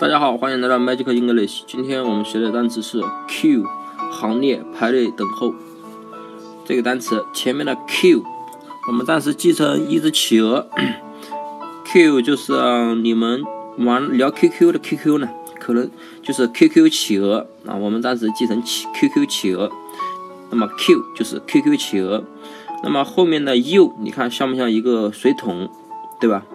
大家好，欢迎来到 Magic English。今天我们学的单词是 Q，行列、排队、等候。这个单词前面的 Q，我们暂时记成一只企鹅。Q 就是你们玩聊 QQ 的 QQ 呢，可能就是 QQ 企鹅啊，我们暂时记成企 QQ 企鹅。那么 Q 就是 QQ 企鹅。那么后面的 U，你看像不像一个水桶，对吧？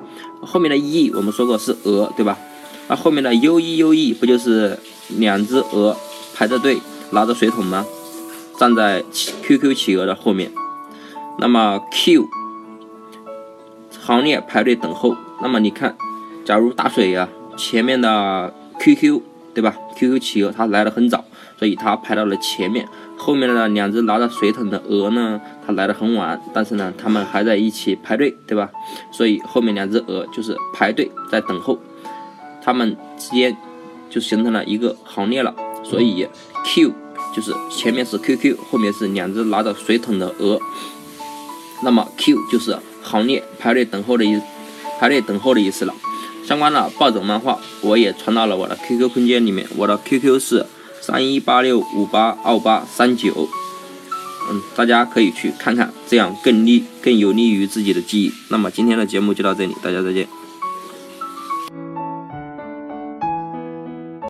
后面的 E 我们说过是鹅，对吧？那后面的 U E U E 不就是两只鹅排着队拿着水桶吗？站在 QQ 企鹅的后面。那么 Q 行列排队等候。那么你看，假如打水呀，前面的 QQ 对吧？QQ 企鹅它来的很早，所以它排到了前面。后面的两只拿着水桶的鹅呢，它来的很晚，但是呢，它们还在一起排队，对吧？所以后面两只鹅就是排队在等候。它们之间就形成了一个行列了，所以 Q 就是前面是 QQ，后面是两只拿着水桶的鹅，那么 Q 就是行列排队等候的意排队等候的意思了。相关的暴走漫画我也传到了我的 QQ 空间里面，我的 QQ 是三一八六五八二八三九，嗯，大家可以去看看，这样更利更有利于自己的记忆。那么今天的节目就到这里，大家再见。